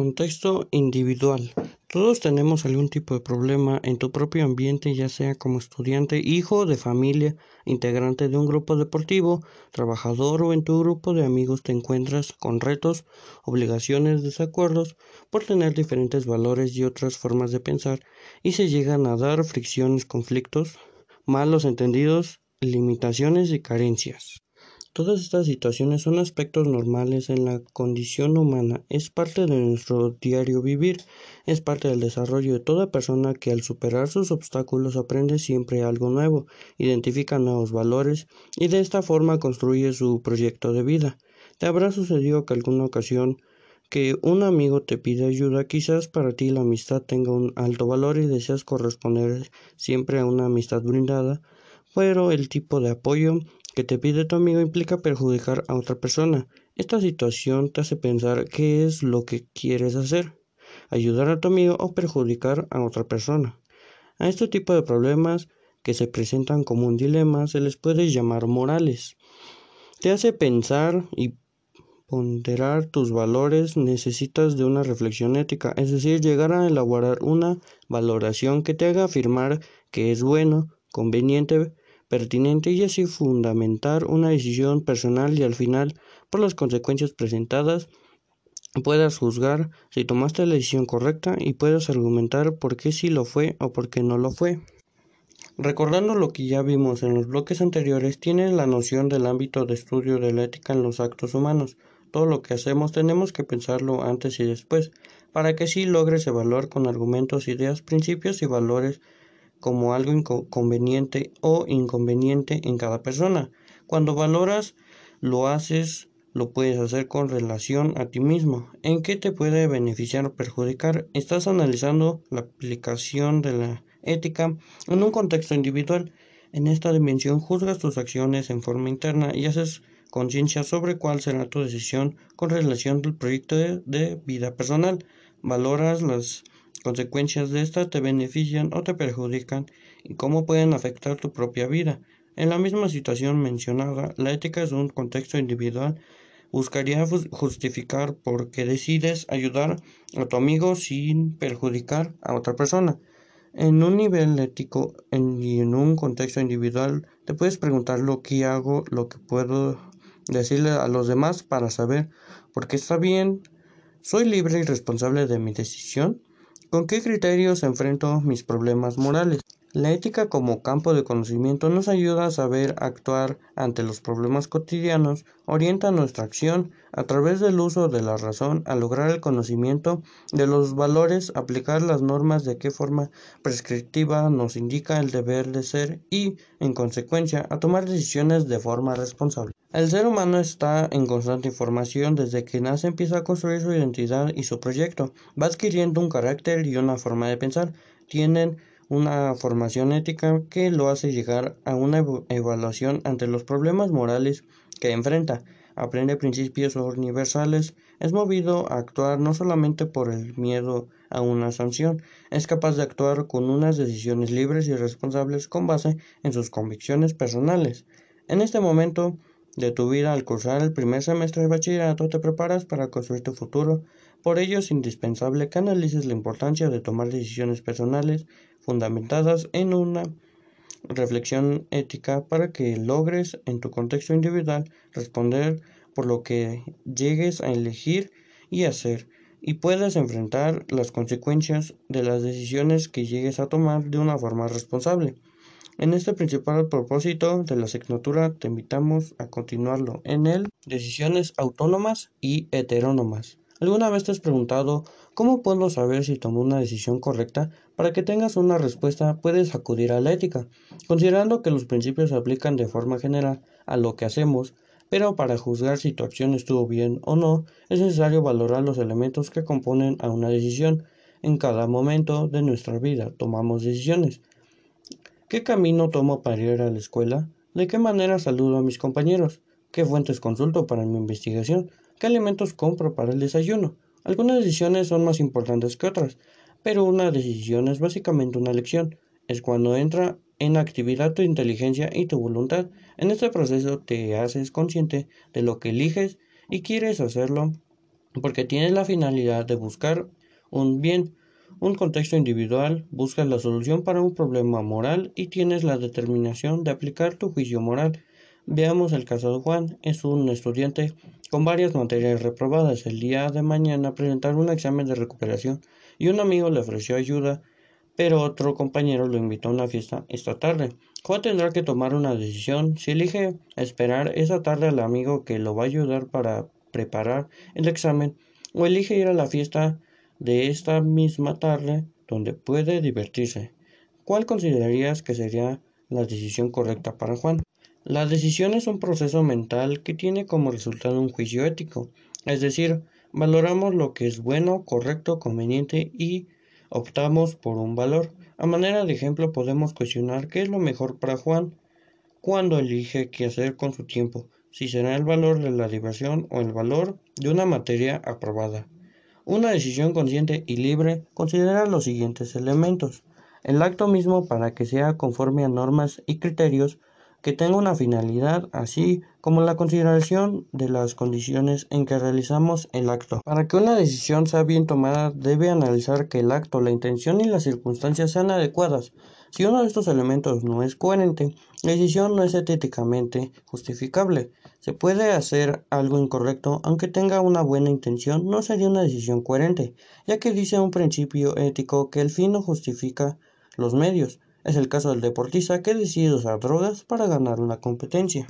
Contexto individual. Todos tenemos algún tipo de problema en tu propio ambiente, ya sea como estudiante, hijo de familia, integrante de un grupo deportivo, trabajador o en tu grupo de amigos te encuentras con retos, obligaciones, desacuerdos por tener diferentes valores y otras formas de pensar y se llegan a dar fricciones, conflictos, malos entendidos, limitaciones y carencias. Todas estas situaciones son aspectos normales en la condición humana, es parte de nuestro diario vivir, es parte del desarrollo de toda persona que al superar sus obstáculos aprende siempre algo nuevo, identifica nuevos valores y de esta forma construye su proyecto de vida. Te habrá sucedido que alguna ocasión que un amigo te pide ayuda, quizás para ti la amistad tenga un alto valor y deseas corresponder siempre a una amistad brindada, pero el tipo de apoyo que te pide tu amigo implica perjudicar a otra persona. Esta situación te hace pensar qué es lo que quieres hacer, ayudar a tu amigo o perjudicar a otra persona. A este tipo de problemas que se presentan como un dilema se les puede llamar morales. Te hace pensar y ponderar tus valores, necesitas de una reflexión ética, es decir, llegar a elaborar una valoración que te haga afirmar que es bueno, conveniente, pertinente y así fundamentar una decisión personal y al final, por las consecuencias presentadas, puedas juzgar si tomaste la decisión correcta y puedas argumentar por qué sí lo fue o por qué no lo fue. Recordando lo que ya vimos en los bloques anteriores, tienes la noción del ámbito de estudio de la ética en los actos humanos. Todo lo que hacemos tenemos que pensarlo antes y después, para que sí logres evaluar con argumentos, ideas, principios y valores como algo inconveniente o inconveniente en cada persona. Cuando valoras, lo haces, lo puedes hacer con relación a ti mismo. ¿En qué te puede beneficiar o perjudicar? Estás analizando la aplicación de la ética en un contexto individual. En esta dimensión juzgas tus acciones en forma interna y haces conciencia sobre cuál será tu decisión con relación al proyecto de, de vida personal. Valoras las consecuencias de esta te benefician o te perjudican y cómo pueden afectar tu propia vida. En la misma situación mencionada, la ética es un contexto individual. Buscaría justificar por qué decides ayudar a tu amigo sin perjudicar a otra persona. En un nivel ético y en un contexto individual, te puedes preguntar lo que hago, lo que puedo decirle a los demás para saber por qué está bien. ¿Soy libre y responsable de mi decisión? ¿Con qué criterios enfrento mis problemas morales? La ética como campo de conocimiento nos ayuda a saber actuar ante los problemas cotidianos, orienta nuestra acción a través del uso de la razón a lograr el conocimiento de los valores, aplicar las normas de qué forma prescriptiva nos indica el deber de ser y, en consecuencia, a tomar decisiones de forma responsable. El ser humano está en constante información desde que nace empieza a construir su identidad y su proyecto, va adquiriendo un carácter y una forma de pensar, tienen una formación ética que lo hace llegar a una evaluación ante los problemas morales que enfrenta, aprende principios universales, es movido a actuar no solamente por el miedo a una sanción, es capaz de actuar con unas decisiones libres y responsables con base en sus convicciones personales. En este momento, de tu vida al cursar el primer semestre de bachillerato te preparas para construir tu futuro. Por ello es indispensable que analices la importancia de tomar decisiones personales fundamentadas en una reflexión ética para que logres en tu contexto individual responder por lo que llegues a elegir y hacer y puedas enfrentar las consecuencias de las decisiones que llegues a tomar de una forma responsable. En este principal propósito de la asignatura te invitamos a continuarlo en el Decisiones autónomas y heterónomas. ¿Alguna vez te has preguntado cómo puedo saber si tomo una decisión correcta? Para que tengas una respuesta puedes acudir a la ética, considerando que los principios se aplican de forma general a lo que hacemos, pero para juzgar si tu acción estuvo bien o no, es necesario valorar los elementos que componen a una decisión. En cada momento de nuestra vida tomamos decisiones, ¿Qué camino tomo para ir a la escuela? ¿De qué manera saludo a mis compañeros? ¿Qué fuentes consulto para mi investigación? ¿Qué alimentos compro para el desayuno? Algunas decisiones son más importantes que otras, pero una decisión es básicamente una elección. Es cuando entra en actividad tu inteligencia y tu voluntad. En este proceso te haces consciente de lo que eliges y quieres hacerlo porque tienes la finalidad de buscar un bien, un contexto individual, buscas la solución para un problema moral y tienes la determinación de aplicar tu juicio moral. Veamos el caso de Juan. Es un estudiante con varias materias reprobadas. El día de mañana presentar un examen de recuperación y un amigo le ofreció ayuda, pero otro compañero lo invitó a una fiesta esta tarde. Juan tendrá que tomar una decisión. Si elige esperar esa tarde al amigo que lo va a ayudar para preparar el examen, o elige ir a la fiesta de esta misma tarde donde puede divertirse. ¿Cuál considerarías que sería la decisión correcta para Juan? La decisión es un proceso mental que tiene como resultado un juicio ético, es decir, valoramos lo que es bueno, correcto, conveniente y optamos por un valor. A manera de ejemplo podemos cuestionar qué es lo mejor para Juan cuando elige qué hacer con su tiempo, si será el valor de la diversión o el valor de una materia aprobada. Una decisión consciente y libre considera los siguientes elementos. El acto mismo para que sea conforme a normas y criterios que tenga una finalidad, así como la consideración de las condiciones en que realizamos el acto. Para que una decisión sea bien tomada, debe analizar que el acto, la intención y las circunstancias sean adecuadas. Si uno de estos elementos no es coherente, la decisión no es éticamente justificable. Se puede hacer algo incorrecto, aunque tenga una buena intención, no sería una decisión coherente, ya que dice un principio ético que el fin no justifica los medios. Es el caso del deportista que decide usar drogas para ganar una competencia.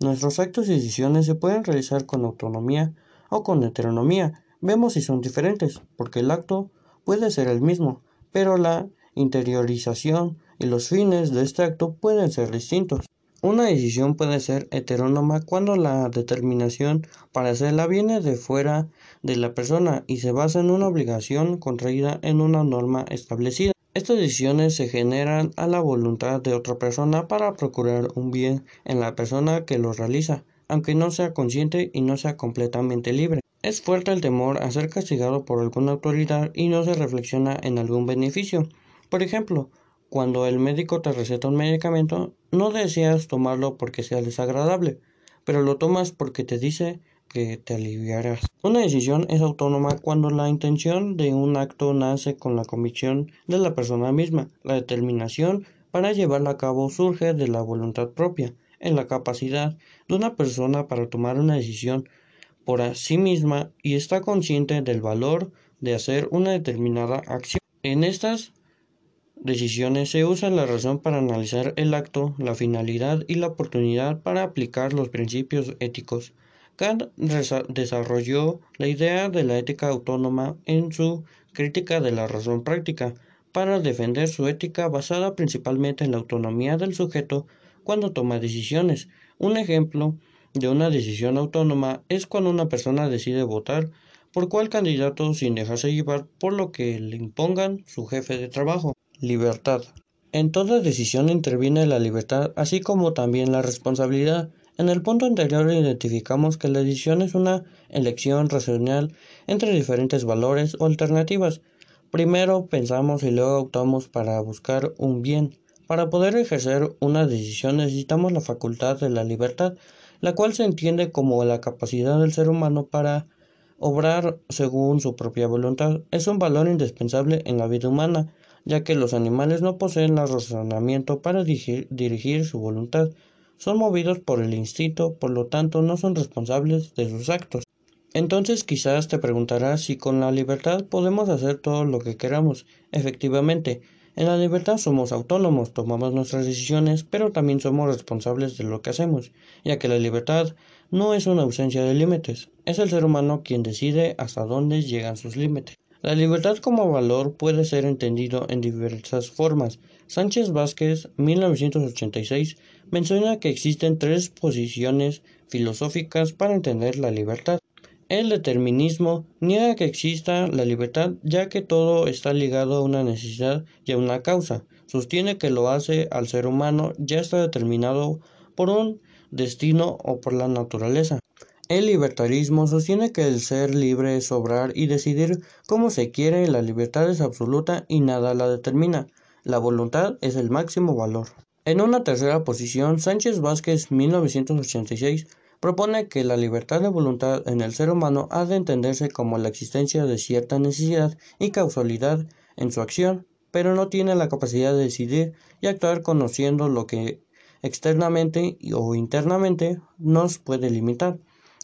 Nuestros actos y decisiones se pueden realizar con autonomía o con heteronomía. Vemos si son diferentes, porque el acto puede ser el mismo, pero la interiorización y los fines de este acto pueden ser distintos. Una decisión puede ser heterónoma cuando la determinación para hacerla viene de fuera de la persona y se basa en una obligación contraída en una norma establecida. Estas decisiones se generan a la voluntad de otra persona para procurar un bien en la persona que lo realiza, aunque no sea consciente y no sea completamente libre. Es fuerte el temor a ser castigado por alguna autoridad y no se reflexiona en algún beneficio. Por ejemplo, cuando el médico te receta un medicamento, no deseas tomarlo porque sea desagradable, pero lo tomas porque te dice que te aliviarás. Una decisión es autónoma cuando la intención de un acto nace con la convicción de la persona misma. La determinación para llevarla a cabo surge de la voluntad propia, en la capacidad de una persona para tomar una decisión por sí misma y está consciente del valor de hacer una determinada acción. En estas decisiones se usa la razón para analizar el acto, la finalidad y la oportunidad para aplicar los principios éticos. Kant desarrolló la idea de la ética autónoma en su crítica de la razón práctica, para defender su ética basada principalmente en la autonomía del sujeto cuando toma decisiones. Un ejemplo de una decisión autónoma es cuando una persona decide votar por cuál candidato sin dejarse llevar por lo que le impongan su jefe de trabajo. Libertad. En toda decisión interviene la libertad, así como también la responsabilidad. En el punto anterior identificamos que la decisión es una elección racional entre diferentes valores o alternativas. Primero pensamos y luego optamos para buscar un bien. Para poder ejercer una decisión necesitamos la facultad de la libertad, la cual se entiende como la capacidad del ser humano para obrar según su propia voluntad. Es un valor indispensable en la vida humana, ya que los animales no poseen el razonamiento para dirigir, su voluntad son movidos por el instinto, por lo tanto no son responsables de sus actos. Entonces quizás te preguntarás si con la libertad podemos hacer todo lo que queramos. Efectivamente, en la libertad somos autónomos, tomamos nuestras decisiones, pero también somos responsables de lo que hacemos, ya que la libertad no es una ausencia de límites, es el ser humano quien decide hasta dónde llegan sus límites. La libertad como valor puede ser entendido en diversas formas. Sánchez Vázquez, 1986, menciona que existen tres posiciones filosóficas para entender la libertad. El determinismo niega que exista la libertad ya que todo está ligado a una necesidad y a una causa. Sostiene que lo hace al ser humano ya está determinado por un destino o por la naturaleza. El libertarismo sostiene que el ser libre es obrar y decidir como se quiere, la libertad es absoluta y nada la determina. La voluntad es el máximo valor. En una tercera posición, Sánchez Vázquez, 1986, propone que la libertad de voluntad en el ser humano ha de entenderse como la existencia de cierta necesidad y causalidad en su acción, pero no tiene la capacidad de decidir y actuar conociendo lo que externamente o internamente nos puede limitar.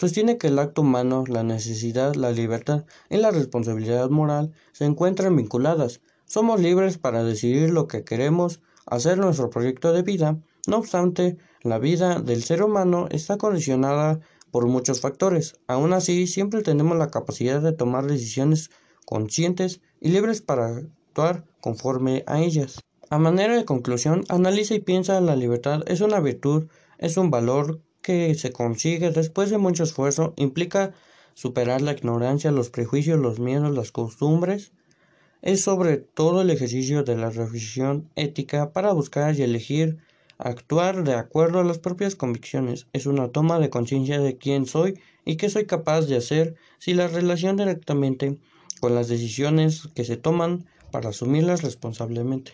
Sostiene que el acto humano, la necesidad, la libertad y la responsabilidad moral se encuentran vinculadas. Somos libres para decidir lo que queremos hacer nuestro proyecto de vida. No obstante, la vida del ser humano está condicionada por muchos factores. Aún así, siempre tenemos la capacidad de tomar decisiones conscientes y libres para actuar conforme a ellas. A manera de conclusión, analiza y piensa la libertad es una virtud, es un valor que se consigue después de mucho esfuerzo, implica superar la ignorancia, los prejuicios, los miedos, las costumbres. Es sobre todo el ejercicio de la reflexión ética para buscar y elegir actuar de acuerdo a las propias convicciones. Es una toma de conciencia de quién soy y qué soy capaz de hacer si la relación directamente con las decisiones que se toman para asumirlas responsablemente.